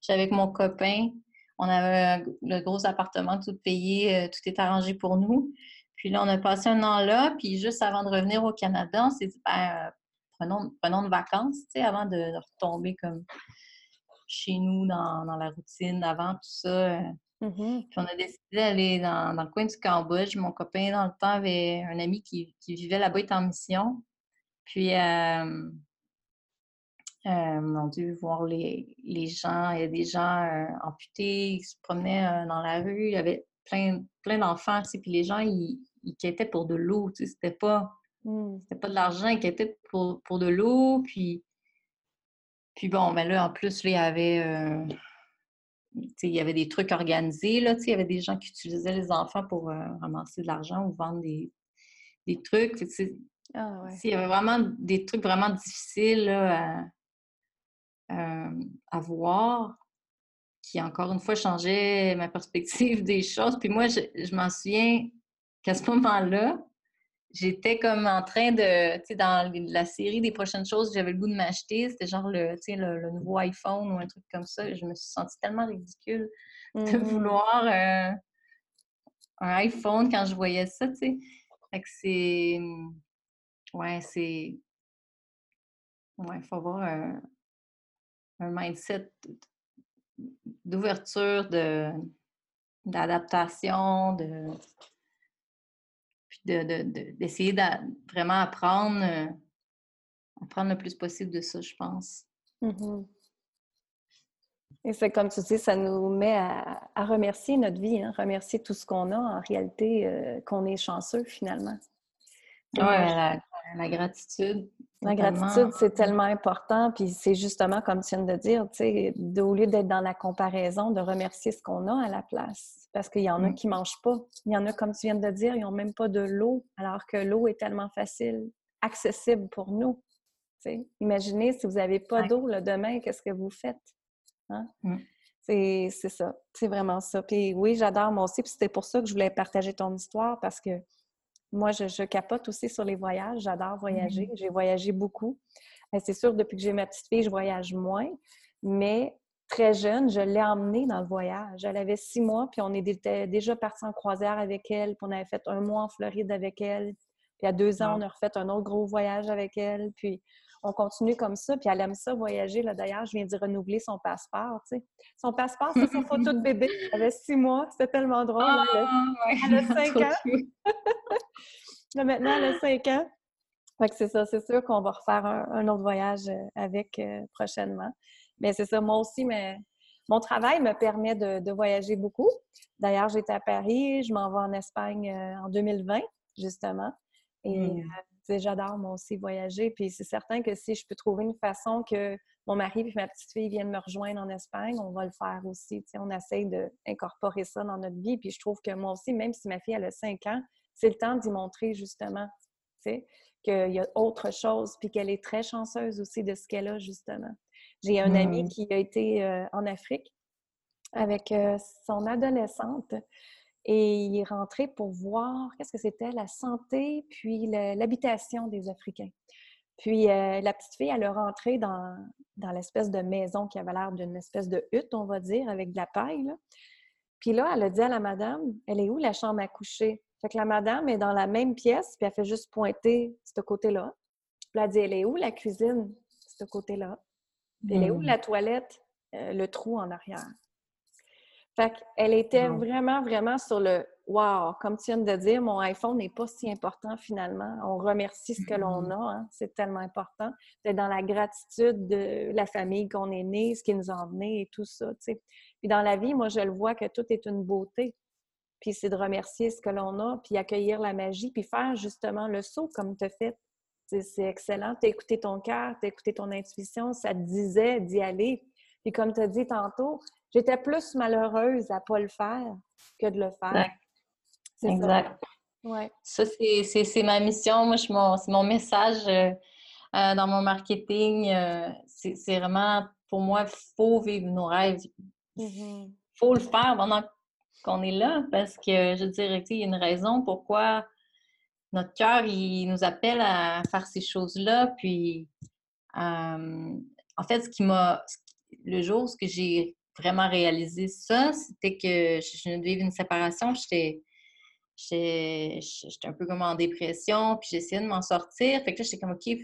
J'étais avec mon copain. On avait le gros appartement tout payé, euh, tout est arrangé pour nous. Puis là, on a passé un an là, puis juste avant de revenir au Canada, on s'est dit, ben, prenons, prenons de vacances, tu sais, avant de, retomber comme chez nous dans, dans, la routine avant tout ça. Mm-hmm. Puis on a décidé d'aller dans, le coin du Cambodge. Mon copain, dans le temps, avait un ami qui, vivait là-bas, était en mission. Puis, euh, euh, mon Dieu, voir les, gens, il y a des gens euh, amputés, qui se promenaient dans la rue, il y avait plein, plein d'enfants, tu puis les gens, ils, ils quêtaient pour de l'eau, tu sais, c'était pas, mm. pas de l'argent, ils quêtaient pour, pour de l'eau, puis, puis bon, mais là, en plus, il y avait il y avait des trucs organisés, là, il y avait des gens qui utilisaient les enfants pour euh, ramasser de l'argent ou vendre des, des trucs. Ah, il y avait vraiment des trucs vraiment difficiles à, à, voir qui, encore une fois, changeaient ma perspective des choses. Puis moi, je, je m'en souviens qu'à ce moment-là, j'étais comme en train de, tu sais, dans la série des prochaines choses que j'avais le goût de m'acheter, c'était genre le, tu sais, le, nouveau iPhone ou un truc comme ça. Je me suis sentie tellement ridicule de mm-hmm. vouloir euh, un iPhone quand je voyais ça, tu sais. Fait que c'est... Ouais, c'est... Ouais, il faut avoir un, un mindset d'ouverture, de d'adaptation, de d'essayer de, vraiment apprendre, euh, apprendre le plus possible de ça, je pense.
Mm-hmm. Et c'est comme tu dis, ça nous met à, remercier notre vie, hein, remercier tout ce qu'on a en réalité, euh, qu'on est chanceux finalement.
Oui, la, la, gratitude.
La gratitude, c'est tellement important. Puis c'est justement, comme tu viens de dire, au lieu d'être dans la comparaison, de remercier ce qu'on a à la place. Parce qu'il y en a mm. qui ne mangent pas. Il y en a, comme tu viens de dire, ils n'ont même pas de l'eau, alors que l'eau est tellement facile, accessible pour nous. Imaginez si vous n'avez pas d'eau le demain, qu'est-ce que vous faites? Hein? Mm. C'est ça. C'est vraiment ça. Puis oui, j'adore moi aussi. Puis c'était pour ça que je voulais partager ton histoire parce que moi, je, capote aussi sur les voyages. J'adore voyager. Mmh. J'ai voyagé beaucoup. C'est sûr, depuis que j'ai ma petite fille, je voyage moins. Mais très jeune, je l'ai emmenée dans le voyage. Elle avait six mois, puis on était déjà parti en croisière avec elle, puis on avait fait un mois en Floride avec elle. Puis à deux ans, on a refait un autre gros voyage avec elle. Puis on continue comme ça. Puis elle aime ça voyager. Là, d'ailleurs, je viens d'y renouveler son passeport. Son passeport, c'est sa photo de bébé. Elle avait six mois. C'était tellement drôle. elle, a cinq ans. maintenant, elle a cinq ans. Fait que c'est ça. C'est sûr qu'on va refaire un, autre voyage euh, avec euh, prochainement. Mais c'est ça. Moi aussi, mais mon travail me permet de, voyager beaucoup. D'ailleurs, j'étais à Paris. Je m'en vais en Espagne euh, en 2020, justement. Et mmh j'adore moi aussi voyager. Puis c'est certain que si je peux trouver une façon que mon mari et ma petite fille viennent me rejoindre en Espagne, on va le faire aussi. on essaye d'incorporer ça dans notre vie. Puis je trouve que moi aussi, même si ma fille elle a 5 ans, c'est le temps d'y montrer justement qu'il y a autre chose, puis qu'elle est très chanceuse aussi de ce qu'elle a, justement. J'ai un ami mmh. qui a été euh, en Afrique avec euh, son adolescente et il est rentré pour voir, qu'est-ce que c'était, la santé, puis l'habitation des Africains. Puis euh, la petite fille, elle est rentrée dans, dans l'espèce de maison qui avait l'air d'une espèce de hutte, on va dire, avec de la paille. Puis là, elle a dit à la madame, elle est où la chambre à coucher? Fait que la madame est dans la même pièce, puis elle fait juste pointer ce côté-là. Puis elle a dit, elle est où la cuisine? Ce côté-là. Puis elle est où hmm. la toilette? Euh, le trou en arrière? Fait qu'elle était vraiment, vraiment sur le Wow, comme tu viens de dire, mon iPhone n'est pas si important finalement. On remercie ce que l'on mm-hmm. a, hein. c'est tellement important. C'est dans la gratitude de la famille qu'on est né, ce qui nous a emmenés et tout ça. Puis dans la vie, moi, je le vois que tout est une beauté. Puis c'est de remercier ce que l'on a, puis accueillir la magie, puis faire justement le saut comme tu as fait. C'est excellent. Tu as écouté ton cœur, tu as écouté ton intuition, ça te disait d'y aller. Puis comme tu as dit tantôt, j'étais plus malheureuse à ne pas le faire que de le faire.
Exact. Ça, ouais. ça c'est ma mission. Moi, c'est mon, message euh, euh, dans mon marketing. Euh, c'est vraiment, pour moi, il faut vivre nos rêves. Il mm-hmm. faut le faire pendant qu'on est là parce que, je dirais, il y a une raison pourquoi notre cœur, il nous appelle à faire ces choses-là. Puis, en fait, ce qui m'a, le jour où j'ai vraiment réalisé ça, c'était que je venais de vivre une séparation. J'étais, j'étais un peu comme en dépression, puis j'essayais de m'en sortir. Fait que là, j'étais comme, OK,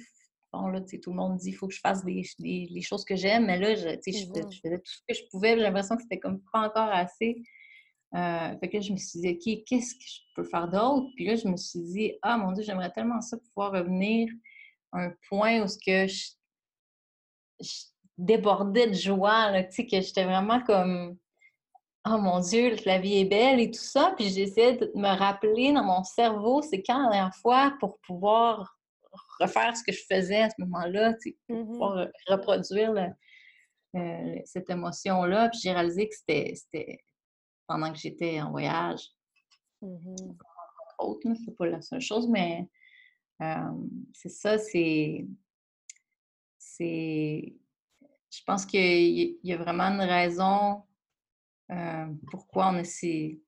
bon, là, tout le monde dit, il faut que je fasse des, les choses que j'aime, mais là, je, je, faisais, je, faisais, tout ce que je pouvais. J'ai l'impression que c'était comme pas encore assez. Euh, fait que là, je me suis dit, OK, qu'est-ce que je peux faire d'autre? Puis là, je me suis dit, ah mon Dieu, j'aimerais tellement ça pouvoir revenir à un point où ce que je, débordais de joie, là, tu sais, que j'étais vraiment comme, oh mon Dieu, la vie est belle et tout ça. Puis j'essayais de me rappeler dans mon cerveau, c'est quand la dernière fois pour pouvoir refaire ce que je faisais à ce moment-là, tu sais, pour mmh pouvoir reproduire euh, cette émotion-là. Puis j'ai réalisé que c'était pendant que j'étais en voyage. Mmh autre, c'est pas la seule chose, mais c'est ça, c'est. C'est. Je pense qu'il y a vraiment une raison pourquoi on a ces,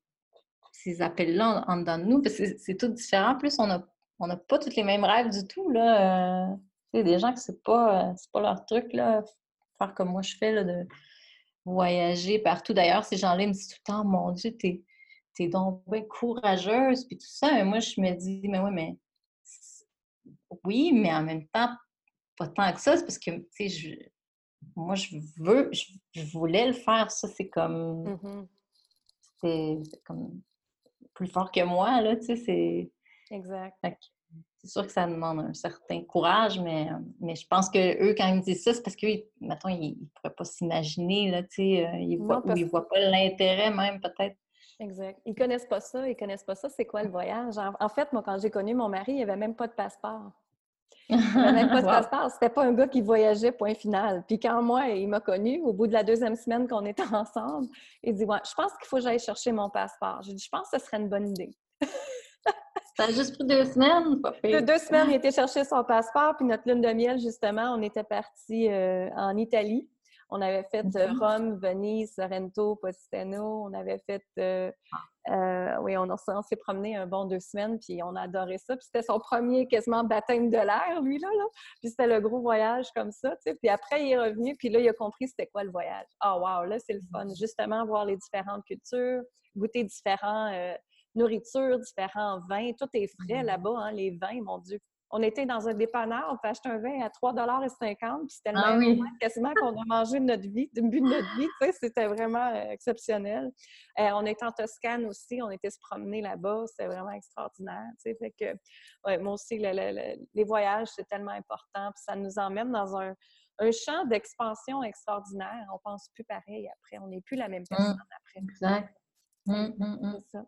ces appels-là en, dedans de nous, parce que c'est tout différent. En plus, on n'a on a pas tous les mêmes rêves du tout. Là. a des gens que c'est pas, pas leur truc, là, faire comme moi je fais, là, de voyager partout. D'ailleurs, ces gens-là me disent tout le temps, mon Dieu, t'es es donc courageuse, puis tout ça. Moi, je me dis, mais oui, mais oui, mais en même temps, pas tant que ça, c'est parce que, moi, je veux, je, voulais le faire. Ça, c'est comme, mmh c'est comme plus fort que moi, là, tu sais, c'est...
Exact
c'est sûr que ça demande un certain courage, mais, mais je pense que eux, quand ils me disent ça, c'est parce qu'ils, mettons, ils ne pourraient pas s'imaginer, là, tu sais, euh, ils voient, ou ils voient pas l'intérêt même, peut-être.
Exact. Ils connaissent pas ça, ils connaissent pas ça, c'est quoi le voyage? En, fait, moi, quand j'ai connu mon mari, il n'y avait même pas de passeport. Il avait pas de passeport. C'était pas un gars qui voyageait, point final. Puis quand moi, il m'a connu, au bout de la deuxième semaine qu'on était ensemble, il dit Ouais, je pense qu'il faut que j'aille chercher mon passeport. J'ai dit Je pense que ce serait une bonne idée.
Ça a juste pris deux semaines, pas
fait. Deux, semaines, il était chercher son passeport, puis notre lune de miel, justement, on était parti euh, en Italie. On avait fait euh. Rome, Venise, Sorrento, Positano. On avait fait. Euh, ah. oui, on, s'est promené un bon deux semaines, puis on a adoré ça. Puis c'était son premier quasiment baptême de l'air, lui, là, là. Puis c'était le gros voyage comme ça, tu sais. Puis après, il est revenu, puis là, il a compris c'était quoi le voyage. Ah, oh, wow, là, c'est le fun. Mm-hmm. Justement, voir les différentes cultures, goûter différents nourriture, différents vins. Tout est frais mmh. là-bas, hein, les vins, mon Dieu. On était dans un dépanneur, on peut acheter un vin à 3,50 puis c'était le ah même quasiment qu'on a mangé de notre vie, de but de notre vie. C'était vraiment euh, exceptionnel. Euh, on était en Toscane aussi, on était se promener là-bas, c'était vraiment extraordinaire. Fait que, moi aussi, les voyages, c'est tellement important, puis ça nous emmène dans un, champ d'expansion extraordinaire. On pense plus pareil après, on n'est plus la même mmh. personne après.
Exact. Mmh,
c'est ça.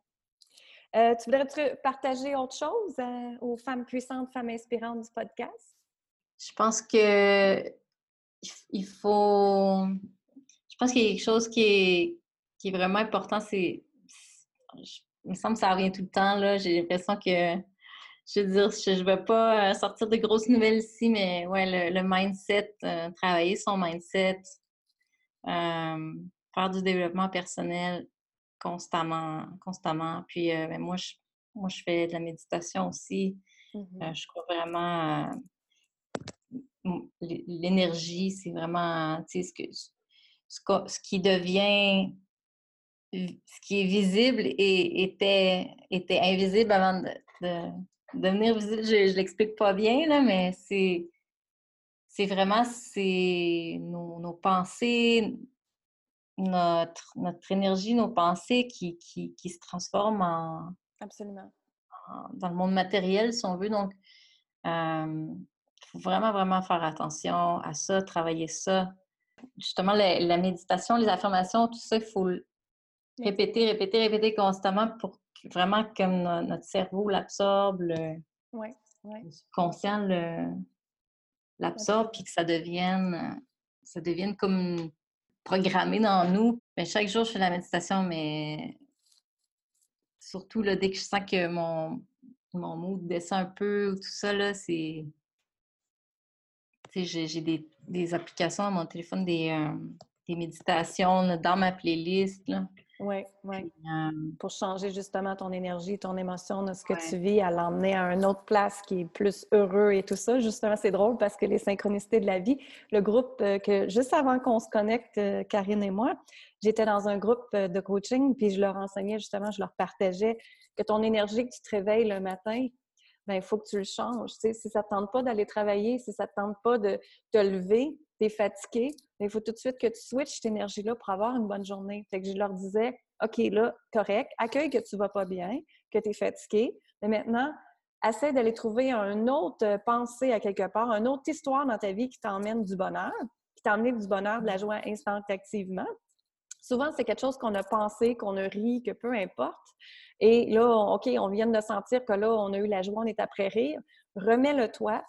Euh, tu voudrais partager autre chose euh, aux femmes puissantes, femmes inspirantes du podcast?
Je pense que il faut. Je pense qu'il y a quelque chose qui est, vraiment important. C'est. Il me semble que ça revient tout le temps. J'ai l'impression que. Je veux dire, je ne vais pas euh, sortir de grosses nouvelles ici, mais ouais, le, mindset, travailler son mindset, faire du développement personnel, constamment, constamment. Puis euh, ben, moi, je, moi, je fais de la méditation aussi. Euh, je crois vraiment l'énergie, c'est vraiment ce, que, ce, qui devient, ce qui est visible et était, était invisible avant de, devenir visible. Je ne l'explique pas bien, là, mais c'est c'est vraiment nos, pensées, notre, notre énergie, nos pensées qui, qui, qui se transforment en,
Absolument.
dans le monde matériel, si on veut. Donc, il faut vraiment, vraiment faire attention à ça, travailler ça. Justement, la, méditation, les affirmations, tout ça, il faut répéter, répéter, répéter constamment pour vraiment que notre cerveau l'absorbe, le, le subconscient l'absorbe, puis que ça devienne, ça devienne comme programmé dans nous. Ben, chaque jour, je fais la méditation, mais surtout là, dès que je sens que mon, mon mood descend un peu ou tout ça, c'est. J'ai des, applications à mon téléphone, des, euh, des méditations dans ma playlist.
Oui, oui. Pour changer justement ton énergie, ton émotion, de ce que tu vis, à l'emmener à une autre place qui est plus heureux et tout ça. Justement, c'est drôle parce que les synchronicités de la vie, le groupe euh, que juste avant qu'on se connecte, euh, Karine et moi, j'étais dans un groupe euh, de coaching, puis je leur enseignais justement, je leur partageais que ton énergie, que tu te réveilles le matin, ben il faut que tu le changes. Tu sais, si ça ne te tente pas d'aller travailler, si ça ne te tente pas de te lever, tu es fatigué, il faut tout de suite que tu switches cette énergie-là pour avoir une bonne journée. Fait que je leur disais, OK, là, correct, accueille que tu vas pas bien, que tu es fatigué, mais maintenant, essaie d'aller trouver une autre pensée à quelque part, une autre histoire dans ta vie qui t'emmène du bonheur, qui t'emmène du bonheur, de la joie instinctivement. Souvent, c'est quelque chose qu'on a pensé, qu'on a ri, que peu importe. Et là, OK, on vient de sentir que là, on a eu la joie, on est après rire. Remets-le toi,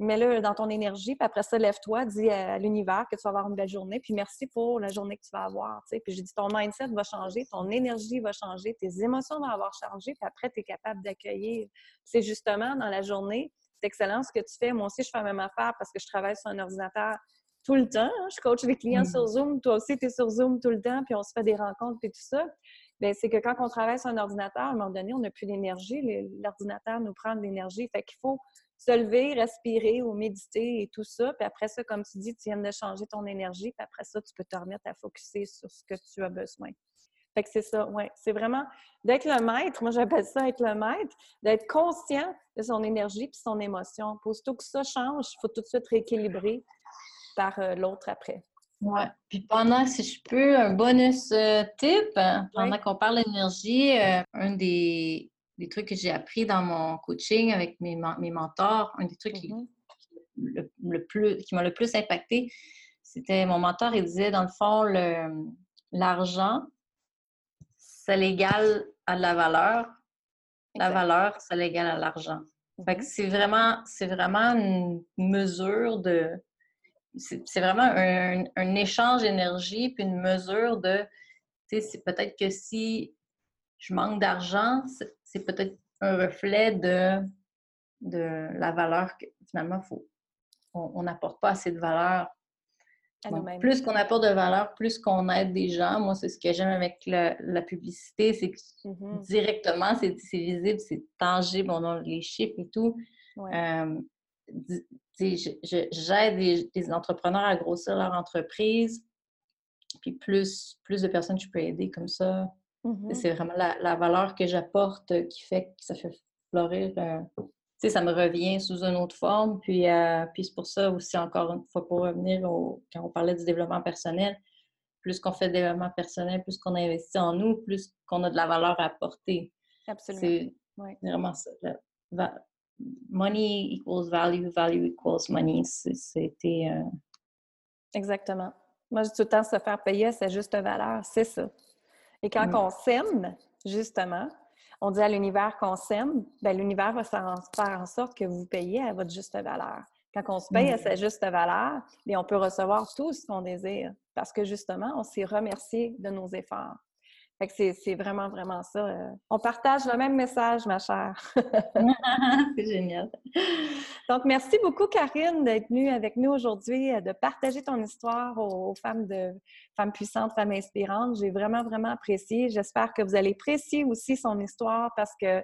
mets-le dans ton énergie, puis après ça, lève-toi, dis à l'univers que tu vas avoir une belle journée, puis merci pour la journée que tu vas avoir. Puis j'ai dit, ton mindset va changer, ton énergie va changer, tes émotions vont avoir changé, puis après, tu es capable d'accueillir. C'est justement dans la journée, c'est excellent ce que tu fais. Moi aussi, je fais la même affaire parce que je travaille sur un ordinateur tout le temps. Je coach les clients sur mmh. Zoom. Toi aussi, tu es sur Zoom tout le temps, puis on se fait des rencontres et tout ça. Bien, c'est que quand on travaille sur un ordinateur, à un moment donné, on n'a plus d'énergie. L'ordinateur nous prend de l'énergie. Fait qu'il faut se lever, respirer ou méditer et tout ça. Puis après ça, comme tu dis, tu viens de changer ton énergie. Puis après ça, tu peux te remettre à focuser sur ce que tu as besoin. Fait que c'est ça, oui. C'est vraiment d'être le maître, moi j'appelle ça être le maître, d'être conscient de son énergie puis son émotion. Aussitôt que ça change, il faut tout de suite rééquilibrer par euh, l'autre après.
Oui. Puis pendant, si je peux, un bonus euh, tip, hein, pendant qu'on parle d'énergie, euh, un des, des, trucs que j'ai appris dans mon coaching avec mes, mes mentors, un des trucs qui, mm-hmm. le, plus, qui m'a le plus impacté, c'était mon mentor, il disait, dans le fond, l'argent, ça l'égale à la valeur. La valeur, ça l'égale à l'argent. Mm-hmm. c'est vraiment, c'est vraiment une mesure de c'est vraiment un, échange d'énergie puis une mesure de, tu sais, c'est peut-être que si je manque d'argent, c'est peut-être un reflet de, de la valeur que finalement, faut, on n'apporte pas assez de valeur. plus qu'on apporte de valeur, plus qu'on aide des gens. Moi, c'est ce que j'aime avec la publicité, c'est que mm-hmm. directement, c'est visible, c'est tangible, on a les chiffres et tout. Euh, j'aide des, entrepreneurs à grossir leur entreprise. Puis plus, plus de personnes je peux aider comme ça. Mm-hmm. C'est vraiment la, valeur que j'apporte qui fait que ça fait fleurir. Euh, ça me revient sous une autre forme. Puis, euh, puis c'est pour ça aussi, encore une fois, pour revenir au, quand on parlait du développement personnel, plus qu'on fait de développement personnel, plus qu'on investit en nous, plus qu'on a de la valeur à apporter.
Absolument. C'est
vraiment ça money equals value, value equals money. C'était. Euh,
Exactement. Moi, je dis tout le temps se faire payer à sa juste valeur, c'est ça. Et quand on s'aime, justement, on dit à l'univers qu'on s'aime, ben, l'univers va faire en sorte que vous payez à votre juste valeur. Quand on se paye à sa juste valeur, bien, on peut recevoir tout ce qu'on désire parce que justement, on s'est remercié de nos efforts c'est vraiment, vraiment ça. Euh. On partage le même message, ma chère.
c'est génial.
Donc, merci beaucoup, Karine, d'être venue avec nous aujourd'hui, euh, de partager ton histoire aux, femmes de femmes puissantes, femmes inspirantes. J'ai vraiment, vraiment apprécié. J'espère que vous allez apprécier aussi son histoire parce que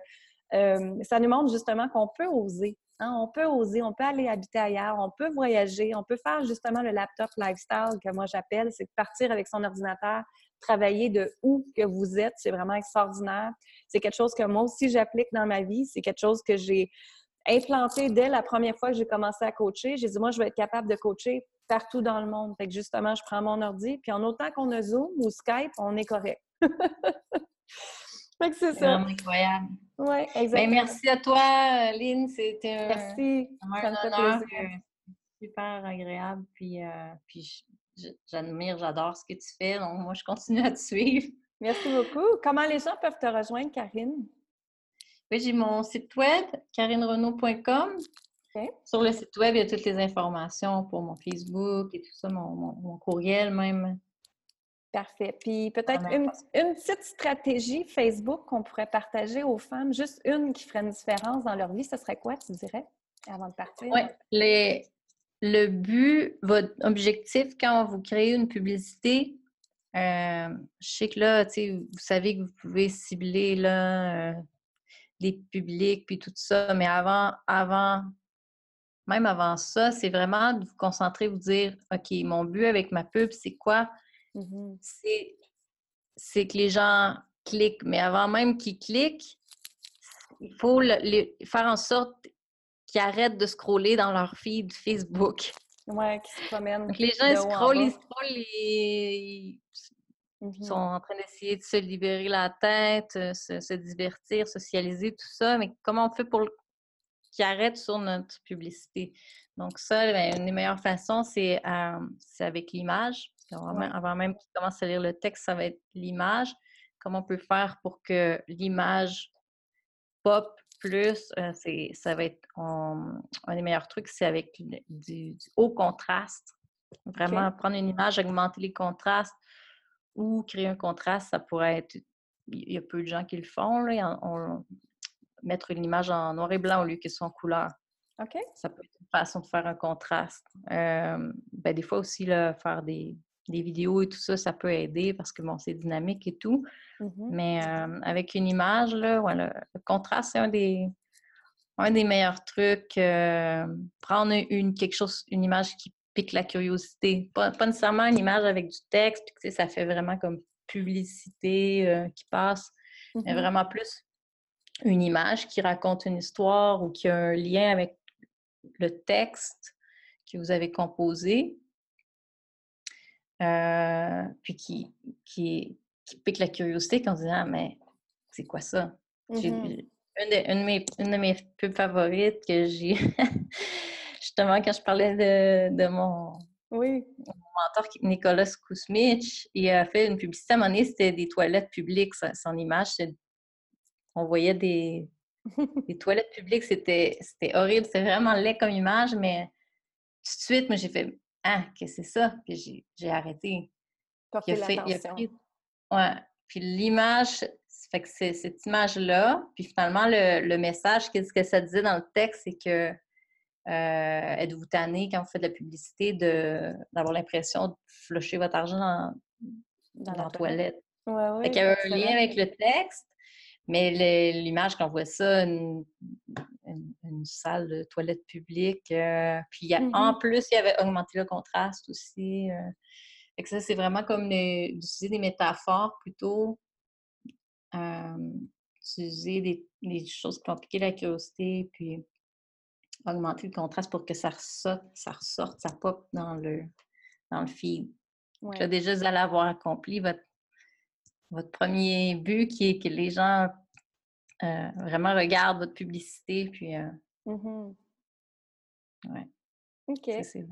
euh, ça nous montre justement qu'on peut oser. Hein. On peut oser, on peut aller habiter ailleurs, on peut voyager, on peut faire justement le laptop lifestyle que moi j'appelle, c'est de partir avec son ordinateur, travailler de où que vous êtes. C'est vraiment extraordinaire. C'est quelque chose que moi aussi j'applique dans ma vie. C'est quelque chose que j'ai implanté dès la première fois que j'ai commencé à coacher. J'ai dit, moi, je vais être capable de coacher partout dans le monde. Fait que justement, je prends mon ordi, puis en autant qu'on a Zoom ou Skype, on est correct. fait que c'est ça.
incroyable.
Oui,
ben,
exactement.
merci à toi, Lynn. C'était
merci.
un, honneur, euh, super agréable. Puis, euh, puis j'admire, j'adore ce que tu fais. Donc, moi, je continue à te suivre.
Merci beaucoup. Comment les gens peuvent te rejoindre, Karine?
Oui, j'ai mon site web, karinerenault.com. Sur le site web, il y a toutes les informations pour mon Facebook et tout ça, mon, courriel même.
Parfait. Puis peut-être une, petite stratégie Facebook qu'on pourrait partager aux femmes, juste une qui ferait une différence dans leur vie, ce serait quoi, tu dirais, avant de partir?
Oui, les, le but, votre objectif quand vous créez une publicité, euh, je sais que là, vous savez que vous pouvez cibler là, euh, des publics puis tout ça, mais avant, avant, même avant ça, c'est vraiment de vous concentrer, vous dire OK, mon but avec ma pub, c'est quoi? Mmh c'est que les gens cliquent, mais avant même qu'ils cliquent, il faut faire en sorte qu'ils arrêtent de scroller dans leur feed Facebook.
Ouais, qui se promènent.
les gens, ils scrollent, ils scrollent, ils sont en train d'essayer de se libérer la tête, euh, se, divertir, socialiser, tout ça. Mais comment on fait pour qu'ils arrêtent sur notre publicité? Donc, ça, ben, une des meilleures façons, c'est euh, avec l'image. Avant, même qu'ils commencent à lire le texte, ça va être l'image. Comment on peut faire pour que l'image pop plus, euh, ça va être un des meilleurs trucs, c'est avec du, haut contraste. Vraiment prendre une image, augmenter les contrastes ou créer un contraste, ça pourrait être. Il y a peu de gens qui le font, là, mettre une image en noir et blanc au lieu qu'elle soit en couleur.
OK.
Ça peut être une façon de faire un contraste. Euh, ben, des fois aussi, là, faire des, des vidéos et tout ça, ça peut aider parce que bon, c'est dynamique et tout. Mmh Mais euh, avec une image, là, le contraste, c'est un des, un des meilleurs trucs. Euh, prendre une, quelque chose, une image qui pique la curiosité. Pas, nécessairement une image avec du texte, puis, ça fait vraiment comme publicité euh, qui passe, mais mmh vraiment plus une image qui raconte une histoire ou qui a un lien avec le texte que vous avez composé. Euh, puis qui, qui, qui, pique la curiosité quand on dit Ah, mais c'est quoi ça? Mmh une, de, une, de mes, une, de, mes, pubs favorites que j'ai, justement, quand je parlais de, de mon,
oui.
mon mentor Nicolas Kousmich, il a fait une publicité à un moment donné, c'était des toilettes publiques, son image, on voyait des, des toilettes publiques, c'était horrible, c'était vraiment laid comme image, mais tout de suite, moi, j'ai fait ah, que c'est ça? Puis j'ai arrêté.
Puis il a fait, il a pris,
ouais. Puis l'image, fait que c'est cette image-là, puis finalement, le, message, qu'est-ce que ça disait dans le texte, c'est que euh, êtes-vous tanné quand vous faites de la publicité d'avoir l'impression de flusher votre argent dans, dans, la toilette?
Ouais, ouais,
fait qu'il y avait un lien avec le texte, mais l'image, quand on voit ça, une, une, salle de toilette publique. Euh, puis en mm-hmm. plus, il y avait augmenté le contraste aussi. Euh. Ça, c'est vraiment comme d'utiliser des métaphores plutôt. Euh, utiliser des, choses qui vont piquer la curiosité, puis augmenter le contraste pour que ça ressorte, ça ressorte, ça pop dans le, dans le feed. déjà, vous allez avoir accompli votre, votre premier but qui est que les gens euh, vraiment regarde votre publicité, puis... Euh,
mmh
ouais.
OK.
C'est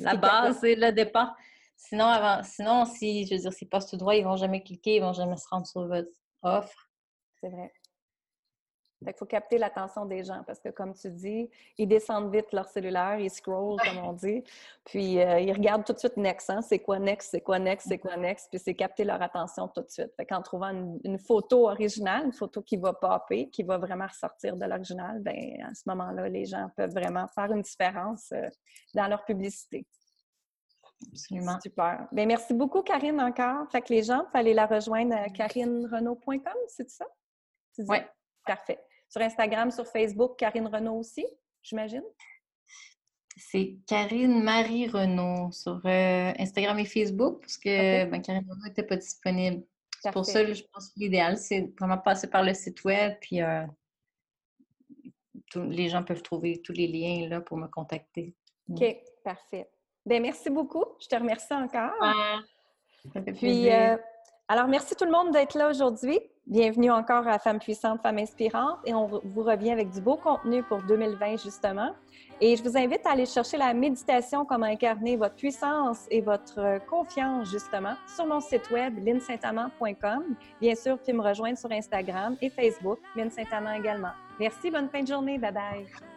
la base, c'est le départ. Sinon, avant, sinon, si, je veux dire, s'ils passent tout droit, ils vont jamais cliquer, ils vont jamais se rendre sur votre offre.
C'est vrai. Il faut capter l'attention des gens parce que, comme tu dis, ils descendent vite leur cellulaire, ils scrollent, comme on dit, puis euh, ils regardent tout de suite Next. Hein? C'est quoi Next? C'est quoi Next? C'est quoi Next? Puis c'est capter leur attention tout de suite. Fait qu'en trouvant une, photo originale, une photo qui va popper, qui va vraiment ressortir de l'original, ben à ce moment-là, les gens peuvent vraiment faire une différence euh, dans leur publicité.
Absolument.
Super. Bien, merci beaucoup, Karine, encore. Fait que les gens, il fallait la rejoindre à karinerenault.com, c'est ça?
Oui.
Parfait. Sur Instagram, sur Facebook, Karine Renault aussi, j'imagine?
C'est Karine Marie Renault sur euh, Instagram et Facebook parce que ben, Karine Renault n'était pas disponible. C'est pour ça je pense que l'idéal, c'est vraiment passer par le site web, puis euh, les gens peuvent trouver tous les liens là pour me contacter.
OK, parfait. Bien, merci beaucoup. Je te remercie encore.
Ah,
puis, euh, Alors, merci tout le monde d'être là aujourd'hui. Bienvenue encore à Femmes puissantes, Femmes inspirantes et on vous revient avec du beau contenu pour 2020 justement. Et je vous invite à aller chercher la méditation Comment incarner votre puissance et votre confiance justement sur mon site web linsaintamant.com. Bien sûr, puis me rejoindre sur Instagram et Facebook, Lynn également. Merci, bonne fin de journée, bye bye.